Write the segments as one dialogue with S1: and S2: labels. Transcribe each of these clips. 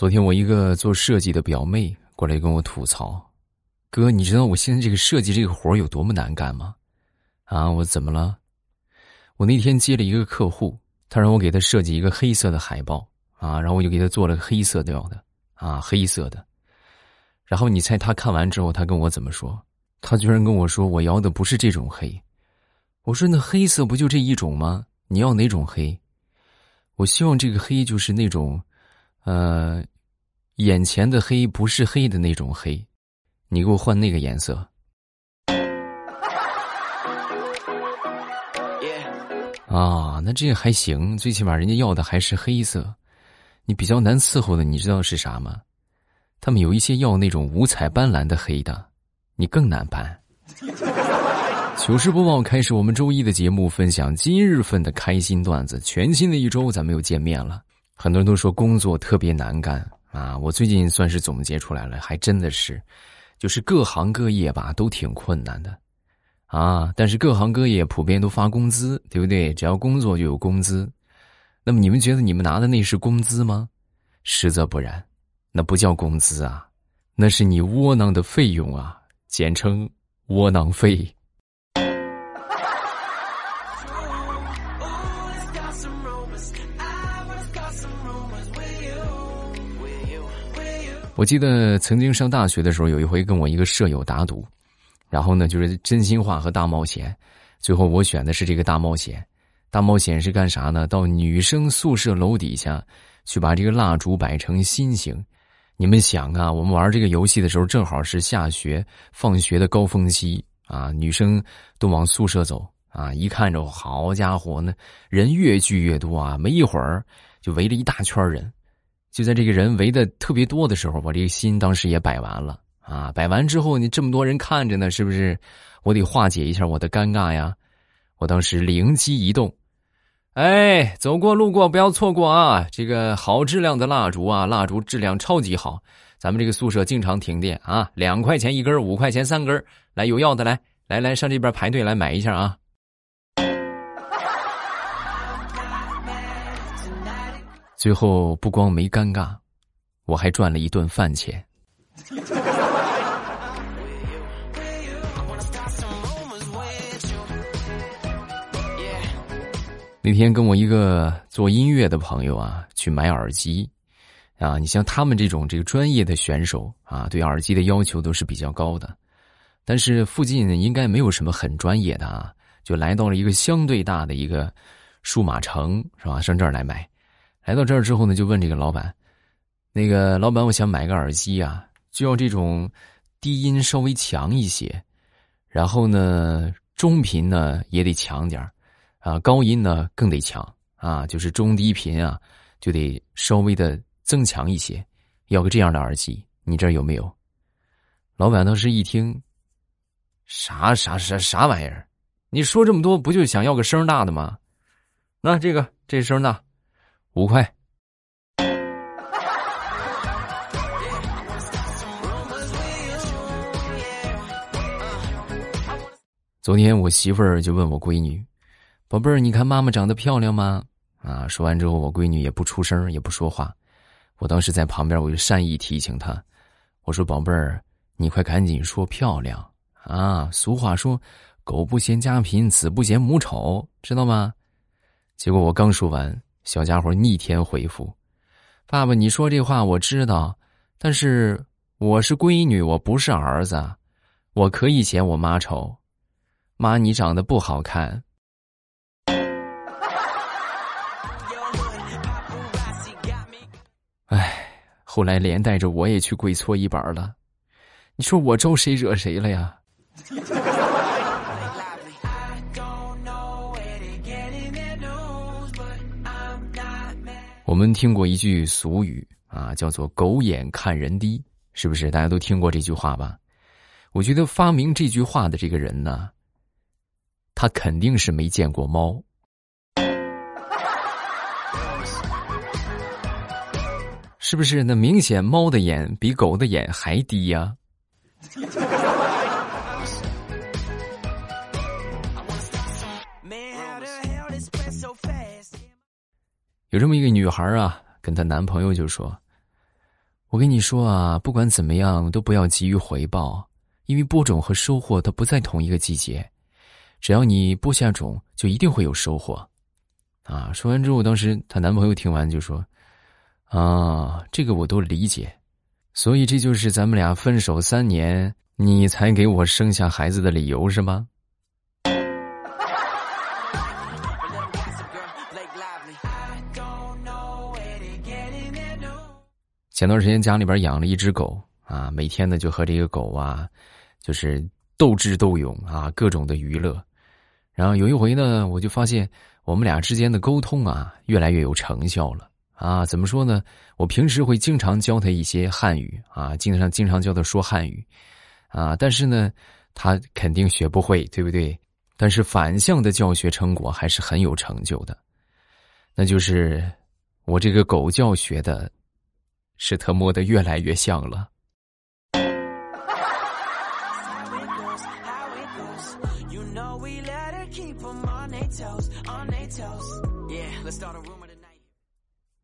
S1: 昨天我一个做设计的表妹过来跟我吐槽：“哥，你知道我现在这个设计这个活有多么难干吗？”啊，我怎么了？我那天接了一个客户，他让我给他设计一个黑色的海报啊，然后我就给他做了个黑色调的啊，黑色的。然后你猜他看完之后，他跟我怎么说？他居然跟我说：“我要的不是这种黑。”我说：“那黑色不就这一种吗？你要哪种黑？”我希望这个黑就是那种。呃，眼前的黑不是黑的那种黑，你给我换那个颜色。啊，那这还行，最起码人家要的还是黑色。你比较难伺候的，你知道是啥吗？他们有一些要那种五彩斑斓的黑的，你更难办。糗事播报开始，我们周一的节目分享今日份的开心段子。全新的一周，咱们又见面了。很多人都说工作特别难干啊！我最近算是总结出来了，还真的是，就是各行各业吧都挺困难的，啊！但是各行各业普遍都发工资，对不对？只要工作就有工资。那么你们觉得你们拿的那是工资吗？实则不然，那不叫工资啊，那是你窝囊的费用啊，简称窝囊费。我记得曾经上大学的时候，有一回跟我一个舍友打赌，然后呢就是真心话和大冒险，最后我选的是这个大冒险。大冒险是干啥呢？到女生宿舍楼底下去把这个蜡烛摆成心形。你们想啊，我们玩这个游戏的时候，正好是下学放学的高峰期啊，女生都往宿舍走啊，一看着好家伙呢，人越聚越多啊，没一会儿就围了一大圈人。就在这个人围的特别多的时候，我这个心当时也摆完了啊！摆完之后，你这么多人看着呢，是不是？我得化解一下我的尴尬呀！我当时灵机一动，哎，走过路过不要错过啊！这个好质量的蜡烛啊，蜡烛质量超级好，咱们这个宿舍经常停电啊，两块钱一根，五块钱三根，来有要的来来来上这边排队来买一下啊！最后不光没尴尬，我还赚了一顿饭钱。那天跟我一个做音乐的朋友啊去买耳机，啊，你像他们这种这个专业的选手啊，对耳机的要求都是比较高的。但是附近应该没有什么很专业的啊，就来到了一个相对大的一个数码城，是吧？上这儿来买。来到这儿之后呢，就问这个老板：“那个老板，我想买个耳机啊，就要这种低音稍微强一些，然后呢，中频呢也得强点啊，高音呢更得强啊，就是中低频啊就得稍微的增强一些，要个这样的耳机，你这儿有没有？”老板当时一听：“啥啥啥啥玩意儿？你说这么多，不就想要个声大的吗？那这个这声大。”五块。昨天我媳妇儿就问我闺女：“宝贝儿，你看妈妈长得漂亮吗？”啊，说完之后，我闺女也不出声，也不说话。我当时在旁边，我就善意提醒她：“我说宝贝儿，你快赶紧说漂亮啊！俗话说，狗不嫌家贫，子不嫌母丑，知道吗？”结果我刚说完。小家伙逆天回复：“爸爸，你说这话我知道，但是我是闺女，我不是儿子，我可以嫌我妈丑。妈，你长得不好看。”哎，后来连带着我也去跪搓衣板了。你说我招谁惹谁了呀？我们听过一句俗语啊，叫做“狗眼看人低”，是不是？大家都听过这句话吧？我觉得发明这句话的这个人呢，他肯定是没见过猫，是不是？那明显猫的眼比狗的眼还低呀。有这么一个女孩啊，跟她男朋友就说：“我跟你说啊，不管怎么样，都不要急于回报，因为播种和收获它不在同一个季节。只要你播下种，就一定会有收获。啊！说完之后，当时她男朋友听完就说：“啊，这个我都理解，所以这就是咱们俩分手三年，你才给我生下孩子的理由是吗？”前段时间家里边养了一只狗啊，每天呢就和这个狗啊，就是斗智斗勇啊，各种的娱乐。然后有一回呢，我就发现我们俩之间的沟通啊，越来越有成效了啊。怎么说呢？我平时会经常教他一些汉语啊，经常经常教他说汉语啊，但是呢，他肯定学不会，对不对？但是反向的教学成果还是很有成就的，那就是我这个狗教学的。是他摸得越来越像了。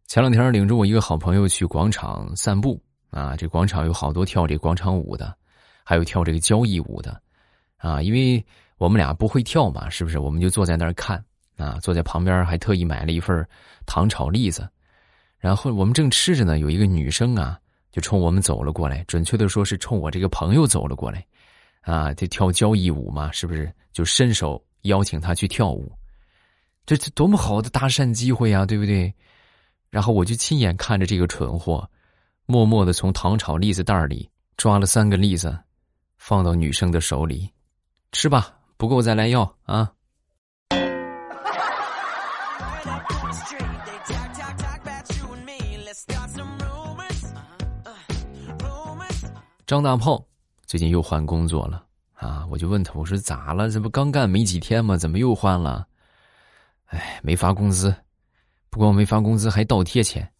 S1: 前两天领着我一个好朋友去广场散步啊，这广场有好多跳这广场舞的，还有跳这个交谊舞的啊。因为我们俩不会跳嘛，是不是？我们就坐在那儿看啊，坐在旁边还特意买了一份糖炒栗子。然后我们正吃着呢，有一个女生啊，就冲我们走了过来。准确的说是冲我这个朋友走了过来，啊，这跳交谊舞嘛，是不是？就伸手邀请他去跳舞，这这多么好的搭讪机会啊，对不对？然后我就亲眼看着这个蠢货，默默的从糖炒栗子袋里抓了三个栗子，放到女生的手里，吃吧，不够再来要啊。张大炮最近又换工作了啊！我就问他，我说咋了？这不刚干没几天吗？怎么又换了？哎，没发工资，不光没发工资，还倒贴钱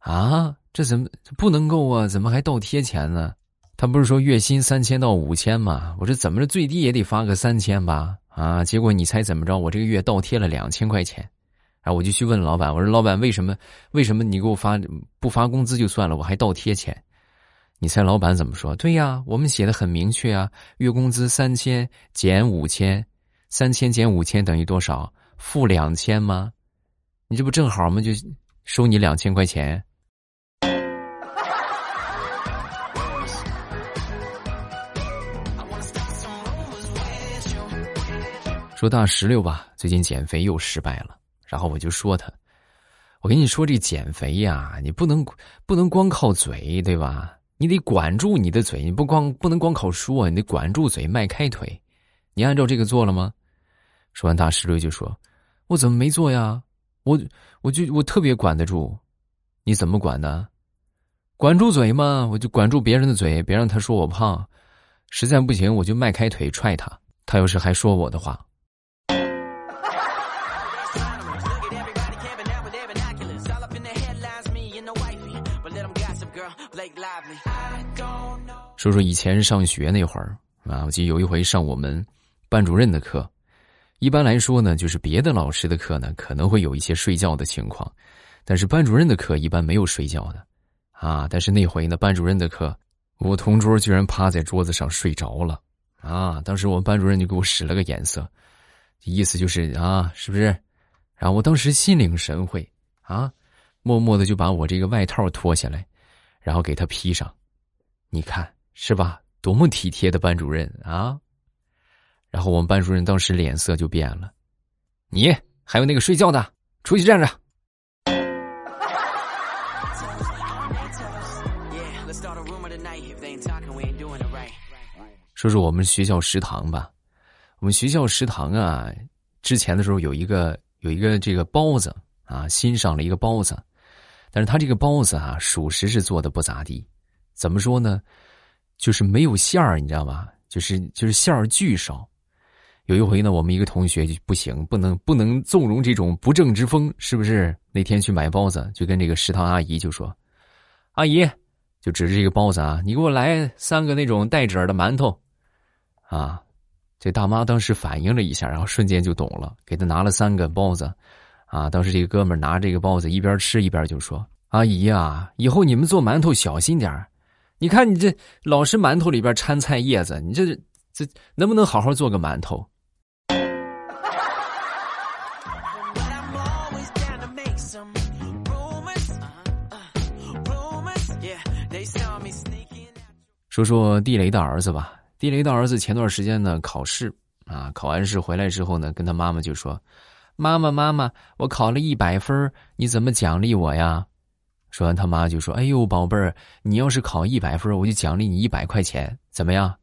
S1: 啊！这怎么不能够啊？怎么还倒贴钱呢？他不是说月薪三千到五千吗？我说怎么着，最低也得发个三千吧？啊！结果你猜怎么着？我这个月倒贴了两千块钱，然后我就去问老板，我说老板为什么？为什么你给我发不发工资就算了，我还倒贴钱？你猜老板怎么说？对呀，我们写的很明确啊，月工资三千减五千，三千减五千等于多少？负两千吗？你这不正好吗？就收你两千块钱。说大石榴吧，最近减肥又失败了，然后我就说他，我跟你说这减肥呀，你不能不能光靠嘴，对吧？你得管住你的嘴，你不光不能光靠说，你得管住嘴，迈开腿。你按照这个做了吗？说完，大石榴就说：“我怎么没做呀？我我就我特别管得住。你怎么管的？管住嘴嘛，我就管住别人的嘴，别让他说我胖。实在不行，我就迈开腿踹他。他要是还说我的话。”说说以前上学那会儿啊，我记得有一回上我们班主任的课。一般来说呢，就是别的老师的课呢，可能会有一些睡觉的情况，但是班主任的课一般没有睡觉的啊。但是那回呢，班主任的课，我同桌居然趴在桌子上睡着了啊！当时我们班主任就给我使了个眼色，意思就是啊，是不是？然后我当时心领神会啊，默默的就把我这个外套脱下来，然后给他披上，你看。是吧？多么体贴的班主任啊！然后我们班主任当时脸色就变了。你还有那个睡觉的，出去站着。说说我们学校食堂吧。我们学校食堂啊，之前的时候有一个有一个这个包子啊，新上了一个包子，但是他这个包子啊，属实是做的不咋地。怎么说呢？就是没有馅儿，你知道吧？就是就是馅儿巨少。有一回呢，我们一个同学就不行，不能不能纵容这种不正之风，是不是？那天去买包子，就跟这个食堂阿姨就说：“阿姨，就指着这个包子啊，你给我来三个那种带褶的馒头。”啊，这大妈当时反应了一下，然后瞬间就懂了，给他拿了三个包子。啊，当时这个哥们拿这个包子一边吃一边就说：“阿姨呀，以后你们做馒头小心点儿。你看你这老是馒头里边掺菜叶子，你这这能不能好好做个馒头？”说说地雷的儿子吧。地雷的儿子前段时间呢考试啊，考完试回来之后呢，跟他妈妈就说：“妈妈妈妈，我考了一百分，你怎么奖励我呀？”说完，他妈就说：“哎呦，宝贝儿，你要是考一百分，我就奖励你一百块钱，怎么样？”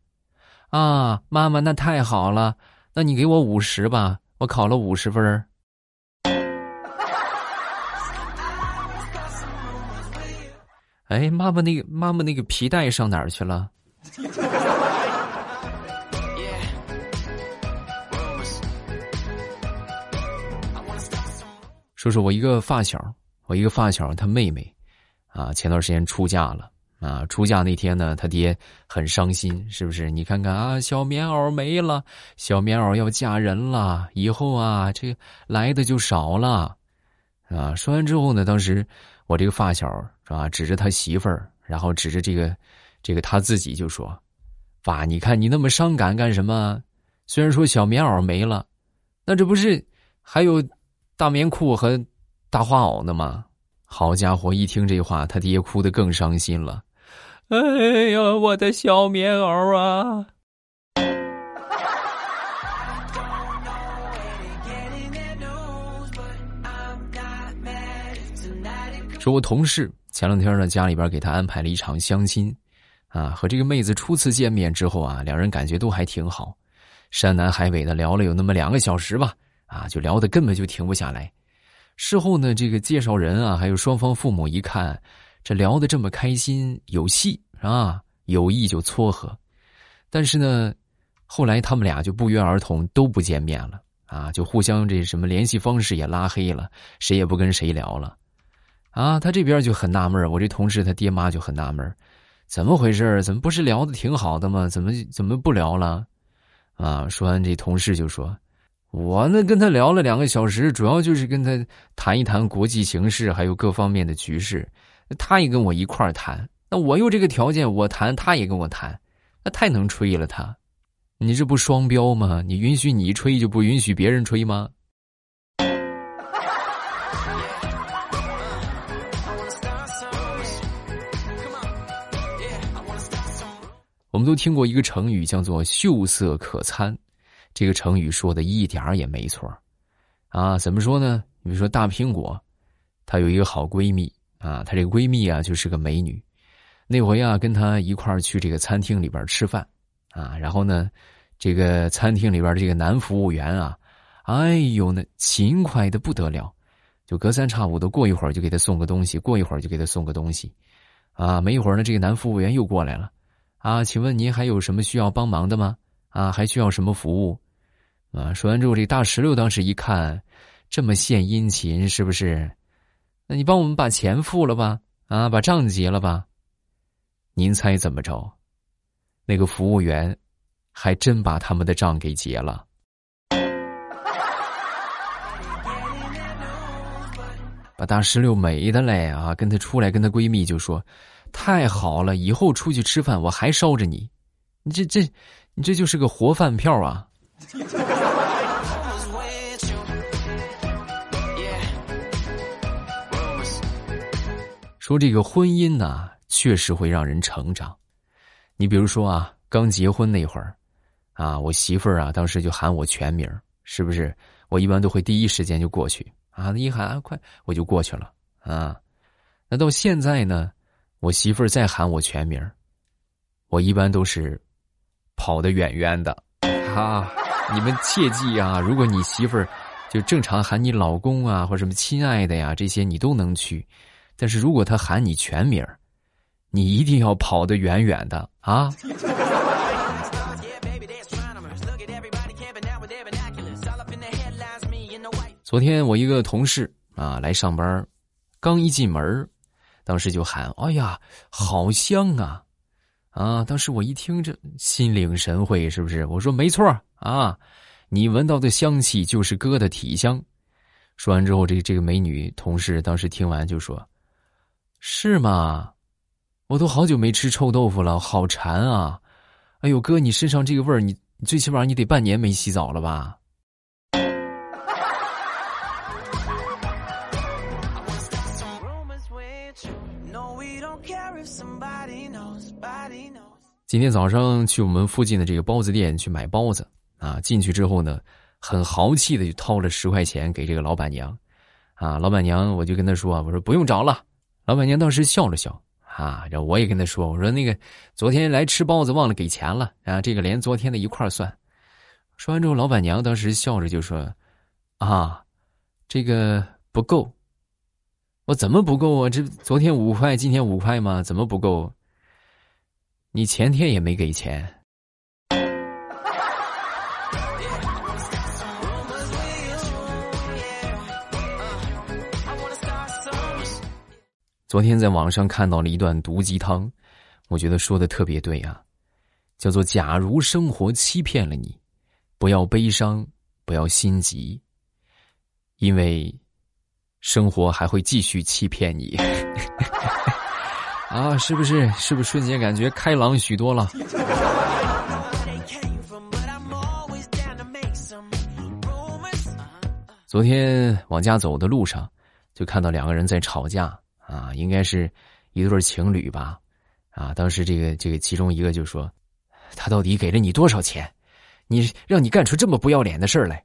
S1: 啊，妈妈，那太好了，那你给我五十吧，我考了五十分。哎，妈妈那个妈妈那个皮带上哪儿去了？说说我一个发小，我一个发小，他妹妹，啊，前段时间出嫁了啊。出嫁那天呢，他爹很伤心，是不是？你看看啊，小棉袄没了，小棉袄要嫁人了，以后啊，这个来的就少了，啊。说完之后呢，当时。我这个发小是吧，指着他媳妇儿，然后指着这个，这个他自己就说：“爸，你看你那么伤感干什么？虽然说小棉袄没了，那这不是还有大棉裤和大花袄呢吗？”好家伙，一听这话，他爹哭得更伤心了。哎呀，我的小棉袄啊！说我同事前两天呢，家里边给他安排了一场相亲，啊，和这个妹子初次见面之后啊，两人感觉都还挺好，山南海北的聊了有那么两个小时吧，啊，就聊的根本就停不下来。事后呢，这个介绍人啊，还有双方父母一看，这聊得这么开心，有戏啊，有意就撮合。但是呢，后来他们俩就不约而同都不见面了，啊，就互相这什么联系方式也拉黑了，谁也不跟谁聊了。啊，他这边就很纳闷我这同事他爹妈就很纳闷怎么回事怎么不是聊的挺好的吗？怎么怎么不聊了？啊，说完这同事就说：“我那跟他聊了两个小时，主要就是跟他谈一谈国际形势，还有各方面的局势。他也跟我一块儿谈，那我有这个条件，我谈，他也跟我谈，那太能吹了。他，你这不双标吗？你允许你吹，就不允许别人吹吗？”我们都听过一个成语，叫做“秀色可餐”。这个成语说的一点儿也没错啊！怎么说呢？比如说大苹果，她有一个好闺蜜啊，她这个闺蜜啊就是个美女。那回啊，跟她一块儿去这个餐厅里边吃饭啊，然后呢，这个餐厅里边这个男服务员啊，哎呦，那勤快的不得了，就隔三差五的过一会儿就给她送个东西，过一会儿就给她送个东西，啊，没一会儿呢，这个男服务员又过来了。啊，请问您还有什么需要帮忙的吗？啊，还需要什么服务？啊，说完之后，这大石榴当时一看，这么献殷勤，是不是？那你帮我们把钱付了吧？啊，把账结了吧？您猜怎么着？那个服务员还真把他们的账给结了。把大石榴美的嘞啊，跟她出来，跟她闺蜜就说。太好了，以后出去吃饭我还捎着你，你这这，你这就是个活饭票啊！说这个婚姻呢，确实会让人成长。你比如说啊，刚结婚那会儿，啊，我媳妇儿啊，当时就喊我全名，是不是？我一般都会第一时间就过去啊，一喊啊，快，我就过去了啊。那到现在呢？我媳妇儿再喊我全名我一般都是跑得远远的。啊，你们切记啊！如果你媳妇儿就正常喊你老公啊，或者什么亲爱的呀，这些你都能去。但是如果他喊你全名你一定要跑得远远的啊！昨天我一个同事啊来上班，刚一进门当时就喊：“哎呀，好香啊！”啊，当时我一听这心领神会，是不是？我说没错啊，你闻到的香气就是哥的体香。说完之后，这这个美女同事当时听完就说：“是吗？我都好久没吃臭豆腐了，好馋啊！哎呦哥，你身上这个味儿，你最起码你得半年没洗澡了吧？今天早上去我们附近的这个包子店去买包子啊，进去之后呢，很豪气的就掏了十块钱给这个老板娘，啊，老板娘我就跟她说，我说不用找了，老板娘当时笑了笑，啊，然后我也跟她说，我说那个昨天来吃包子忘了给钱了，啊，这个连昨天的一块算。说完之后，老板娘当时笑着就说，啊，这个不够，我怎么不够啊？这昨天五块，今天五块吗？怎么不够？你前天也没给钱。昨天在网上看到了一段毒鸡汤，我觉得说的特别对啊，叫做“假如生活欺骗了你，不要悲伤，不要心急，因为生活还会继续欺骗你。”啊，是不是？是不是瞬间感觉开朗许多了？昨天往家走的路上，就看到两个人在吵架啊，应该是一对情侣吧？啊，当时这个这个其中一个就说：“他到底给了你多少钱？你让你干出这么不要脸的事来？”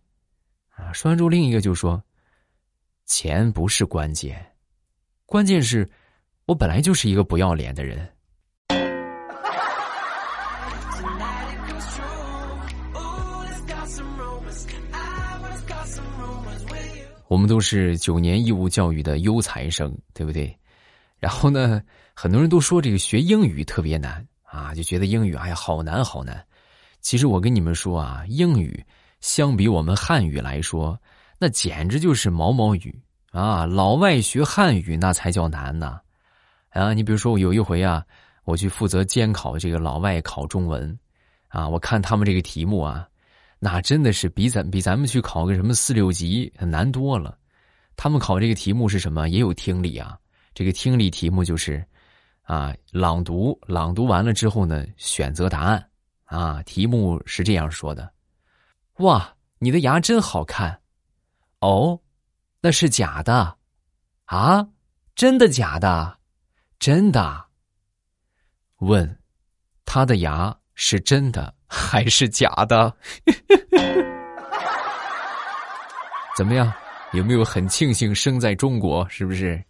S1: 啊，说完之后，另一个就说：“钱不是关键，关键是。”我本来就是一个不要脸的人。我们都是九年义务教育的优才生，对不对？然后呢，很多人都说这个学英语特别难啊，就觉得英语哎呀好难好难。其实我跟你们说啊，英语相比我们汉语来说，那简直就是毛毛雨啊！老外学汉语那才叫难呢。啊，你比如说我有一回啊，我去负责监考这个老外考中文，啊，我看他们这个题目啊，那真的是比咱比咱们去考个什么四六级难多了。他们考这个题目是什么？也有听力啊。这个听力题目就是，啊，朗读，朗读完了之后呢，选择答案。啊，题目是这样说的：哇，你的牙真好看。哦，那是假的。啊，真的假的？真的？问，他的牙是真的还是假的？怎么样？有没有很庆幸生在中国？是不是？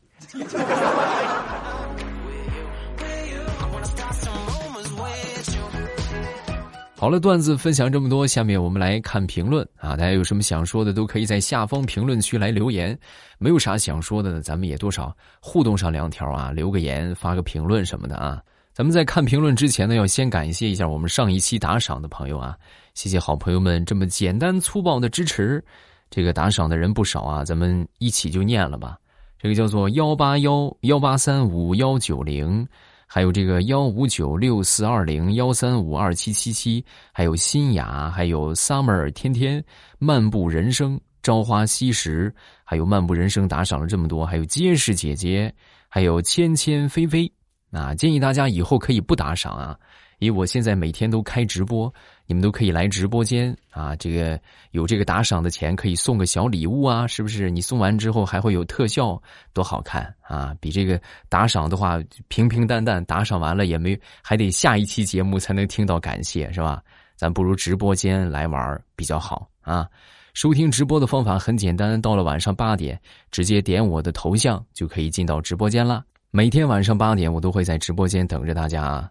S1: 好了，段子分享这么多，下面我们来看评论啊！大家有什么想说的，都可以在下方评论区来留言。没有啥想说的呢，咱们也多少互动上两条啊，留个言，发个评论什么的啊。咱们在看评论之前呢，要先感谢一下我们上一期打赏的朋友啊，谢谢好朋友们这么简单粗暴的支持。这个打赏的人不少啊，咱们一起就念了吧。这个叫做幺八幺幺八三五幺九零。还有这个幺五九六四二零幺三五二七七七，还有新雅，还有 summer 天天漫步人生朝花夕拾，还有漫步人生打赏了这么多，还有结实姐姐，还有芊芊菲菲，啊，建议大家以后可以不打赏啊。因为我现在每天都开直播，你们都可以来直播间啊。这个有这个打赏的钱，可以送个小礼物啊，是不是？你送完之后还会有特效，多好看啊！比这个打赏的话平平淡淡，打赏完了也没，还得下一期节目才能听到感谢，是吧？咱不如直播间来玩比较好啊。收听直播的方法很简单，到了晚上八点，直接点我的头像就可以进到直播间了。每天晚上八点，我都会在直播间等着大家啊。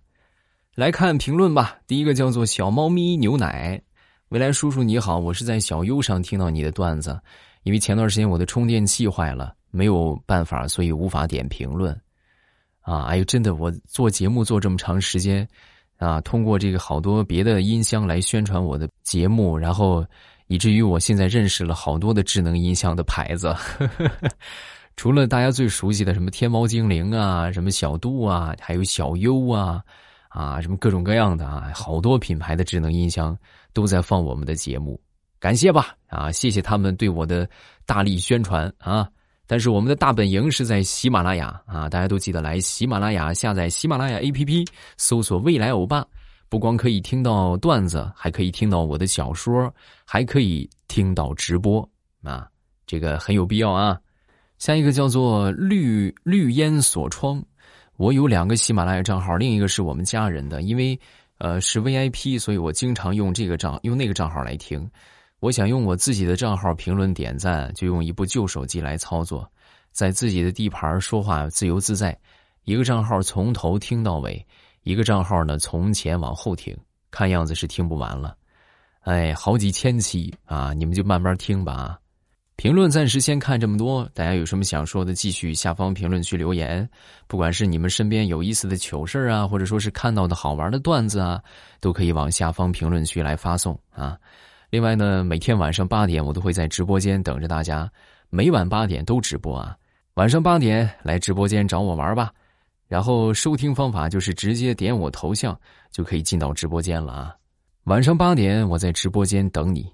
S1: 来看评论吧。第一个叫做小猫咪牛奶，未来叔叔你好，我是在小优上听到你的段子，因为前段时间我的充电器坏了，没有办法，所以无法点评论。啊，哎呦，真的，我做节目做这么长时间，啊，通过这个好多别的音箱来宣传我的节目，然后以至于我现在认识了好多的智能音箱的牌子，除了大家最熟悉的什么天猫精灵啊，什么小度啊，还有小优啊。啊，什么各种各样的啊，好多品牌的智能音箱都在放我们的节目，感谢吧啊，谢谢他们对我的大力宣传啊！但是我们的大本营是在喜马拉雅啊！大家都记得来喜马拉雅下载喜马拉雅 APP，搜索“未来欧巴”，不光可以听到段子，还可以听到我的小说，还可以听到直播啊！这个很有必要啊！下一个叫做“绿绿烟锁窗”，我有两个喜马拉雅账号，另一个是我们家人的，因为呃是 VIP，所以我经常用这个账用那个账号来听。我想用我自己的账号评论点赞，就用一部旧手机来操作，在自己的地盘说话自由自在。一个账号从头听到尾，一个账号呢从前往后听，看样子是听不完了。哎，好几千期啊，你们就慢慢听吧。评论暂时先看这么多，大家有什么想说的，继续下方评论区留言。不管是你们身边有意思的糗事啊，或者说是看到的好玩的段子啊，都可以往下方评论区来发送啊。另外呢，每天晚上八点我都会在直播间等着大家，每晚八点都直播啊。晚上八点来直播间找我玩吧，然后收听方法就是直接点我头像就可以进到直播间了啊。晚上八点我在直播间等你。